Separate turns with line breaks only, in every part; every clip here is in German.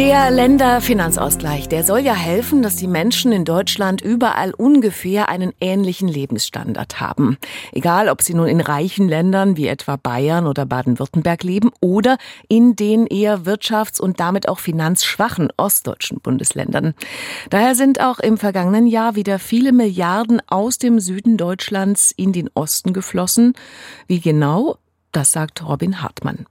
Der Länderfinanzausgleich, der soll ja helfen, dass die Menschen in Deutschland überall ungefähr einen ähnlichen Lebensstandard haben. Egal, ob sie nun in reichen Ländern wie etwa Bayern oder Baden-Württemberg leben oder in den eher wirtschafts- und damit auch finanzschwachen ostdeutschen Bundesländern. Daher sind auch im vergangenen Jahr wieder viele Milliarden aus dem Süden Deutschlands in den Osten geflossen. Wie genau? Das sagt Robin Hartmann.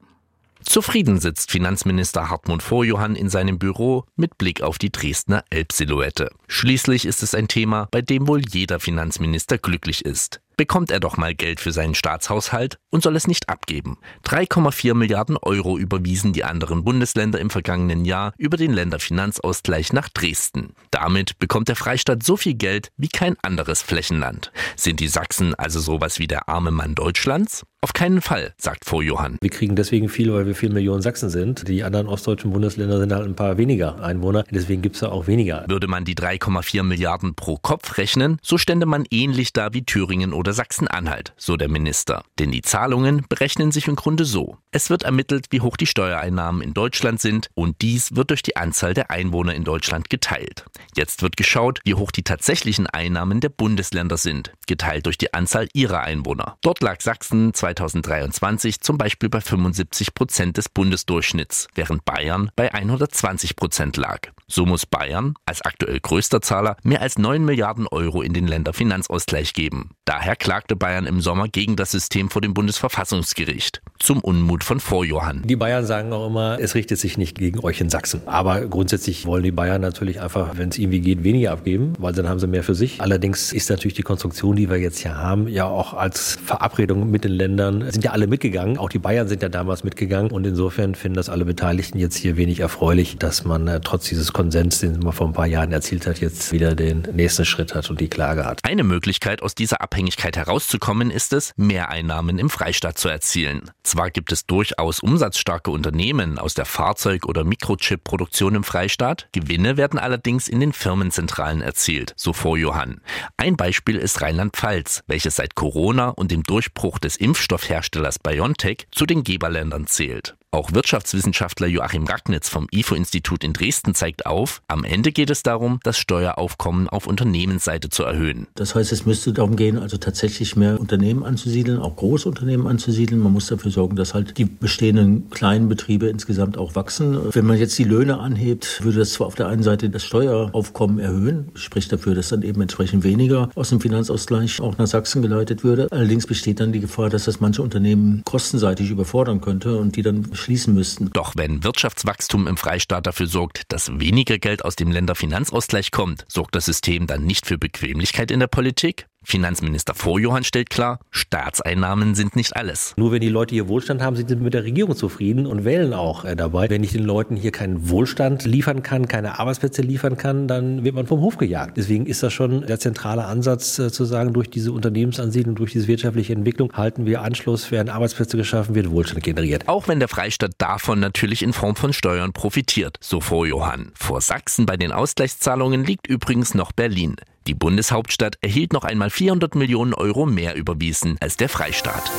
Zufrieden sitzt Finanzminister Hartmut Vorjohann in seinem Büro mit Blick auf die Dresdner Elbsilhouette. Schließlich ist es ein Thema, bei dem wohl jeder Finanzminister glücklich ist bekommt er doch mal Geld für seinen Staatshaushalt und soll es nicht abgeben. 3,4 Milliarden Euro überwiesen die anderen Bundesländer im vergangenen Jahr über den Länderfinanzausgleich nach Dresden. Damit bekommt der Freistaat so viel Geld wie kein anderes Flächenland. Sind die Sachsen also sowas wie der arme Mann Deutschlands? Auf keinen Fall, sagt Vorjohann.
Wir kriegen deswegen viel, weil wir vier Millionen Sachsen sind. Die anderen ostdeutschen Bundesländer sind halt ein paar weniger Einwohner. Deswegen gibt es da auch weniger.
Würde man die 3,4 Milliarden pro Kopf rechnen, so stände man ähnlich da wie Thüringen oder Sachsen-Anhalt, so der Minister. Denn die Zahlungen berechnen sich im Grunde so. Es wird ermittelt, wie hoch die Steuereinnahmen in Deutschland sind und dies wird durch die Anzahl der Einwohner in Deutschland geteilt. Jetzt wird geschaut, wie hoch die tatsächlichen Einnahmen der Bundesländer sind, geteilt durch die Anzahl ihrer Einwohner. Dort lag Sachsen 2023 zum Beispiel bei 75 Prozent des Bundesdurchschnitts, während Bayern bei 120 Prozent lag. So muss Bayern als aktuell größter Zahler mehr als 9 Milliarden Euro in den Länderfinanzausgleich geben. Daher klagte Bayern im Sommer gegen das System vor dem Bundesverfassungsgericht. Zum Unmut von Vorjohann.
Die Bayern sagen auch immer, es richtet sich nicht gegen euch in Sachsen. Aber grundsätzlich wollen die Bayern natürlich einfach, wenn es irgendwie geht, weniger abgeben, weil dann haben sie mehr für sich. Allerdings ist natürlich die Konstruktion, die wir jetzt hier haben, ja auch als Verabredung mit den Ländern, sind ja alle mitgegangen. Auch die Bayern sind ja damals mitgegangen. Und insofern finden das alle Beteiligten jetzt hier wenig erfreulich, dass man äh, trotz dieses Konsens, den man vor ein paar Jahren erzielt hat, jetzt wieder den nächsten Schritt hat und die Klage hat.
Eine Möglichkeit aus dieser Abhängigkeit herauszukommen, ist es, Mehreinnahmen im Freistaat zu erzielen. Zwar gibt es durchaus umsatzstarke Unternehmen aus der Fahrzeug- oder Mikrochip-Produktion im Freistaat, Gewinne werden allerdings in den Firmenzentralen erzielt, so vor Johann. Ein Beispiel ist Rheinland-Pfalz, welches seit Corona und dem Durchbruch des Impfstoffherstellers BioNTech zu den Geberländern zählt. Auch Wirtschaftswissenschaftler Joachim Ragnitz vom IFO-Institut in Dresden zeigt auf, am Ende geht es darum, das Steueraufkommen auf Unternehmensseite zu erhöhen.
Das heißt, es müsste darum gehen, also tatsächlich mehr Unternehmen anzusiedeln, auch Großunternehmen anzusiedeln. Man muss dafür sorgen, dass halt die bestehenden kleinen Betriebe insgesamt auch wachsen. Wenn man jetzt die Löhne anhebt, würde das zwar auf der einen Seite das Steueraufkommen erhöhen, spricht dafür, dass dann eben entsprechend weniger aus dem Finanzausgleich auch nach Sachsen geleitet würde. Allerdings besteht dann die Gefahr, dass das manche Unternehmen kostenseitig überfordern könnte und die dann schließen müssten.
Doch wenn Wirtschaftswachstum im Freistaat dafür sorgt, dass weniger Geld aus dem Länderfinanzausgleich kommt, sorgt das System dann nicht für Bequemlichkeit in der Politik? Finanzminister Vorjohann stellt klar, Staatseinnahmen sind nicht alles.
Nur wenn die Leute hier Wohlstand haben, sind sie mit der Regierung zufrieden und wählen auch äh, dabei. Wenn ich den Leuten hier keinen Wohlstand liefern kann, keine Arbeitsplätze liefern kann, dann wird man vom Hof gejagt. Deswegen ist das schon der zentrale Ansatz äh, zu sagen, durch diese Unternehmensansiedlung, durch diese wirtschaftliche Entwicklung halten wir Anschluss, werden Arbeitsplätze geschaffen, wird Wohlstand generiert.
Auch wenn der Freistaat davon natürlich in Form von Steuern profitiert, so Vorjohann. Vor Sachsen bei den Ausgleichszahlungen liegt übrigens noch Berlin. Die Bundeshauptstadt erhielt noch einmal 400 Millionen Euro mehr überwiesen als der Freistaat.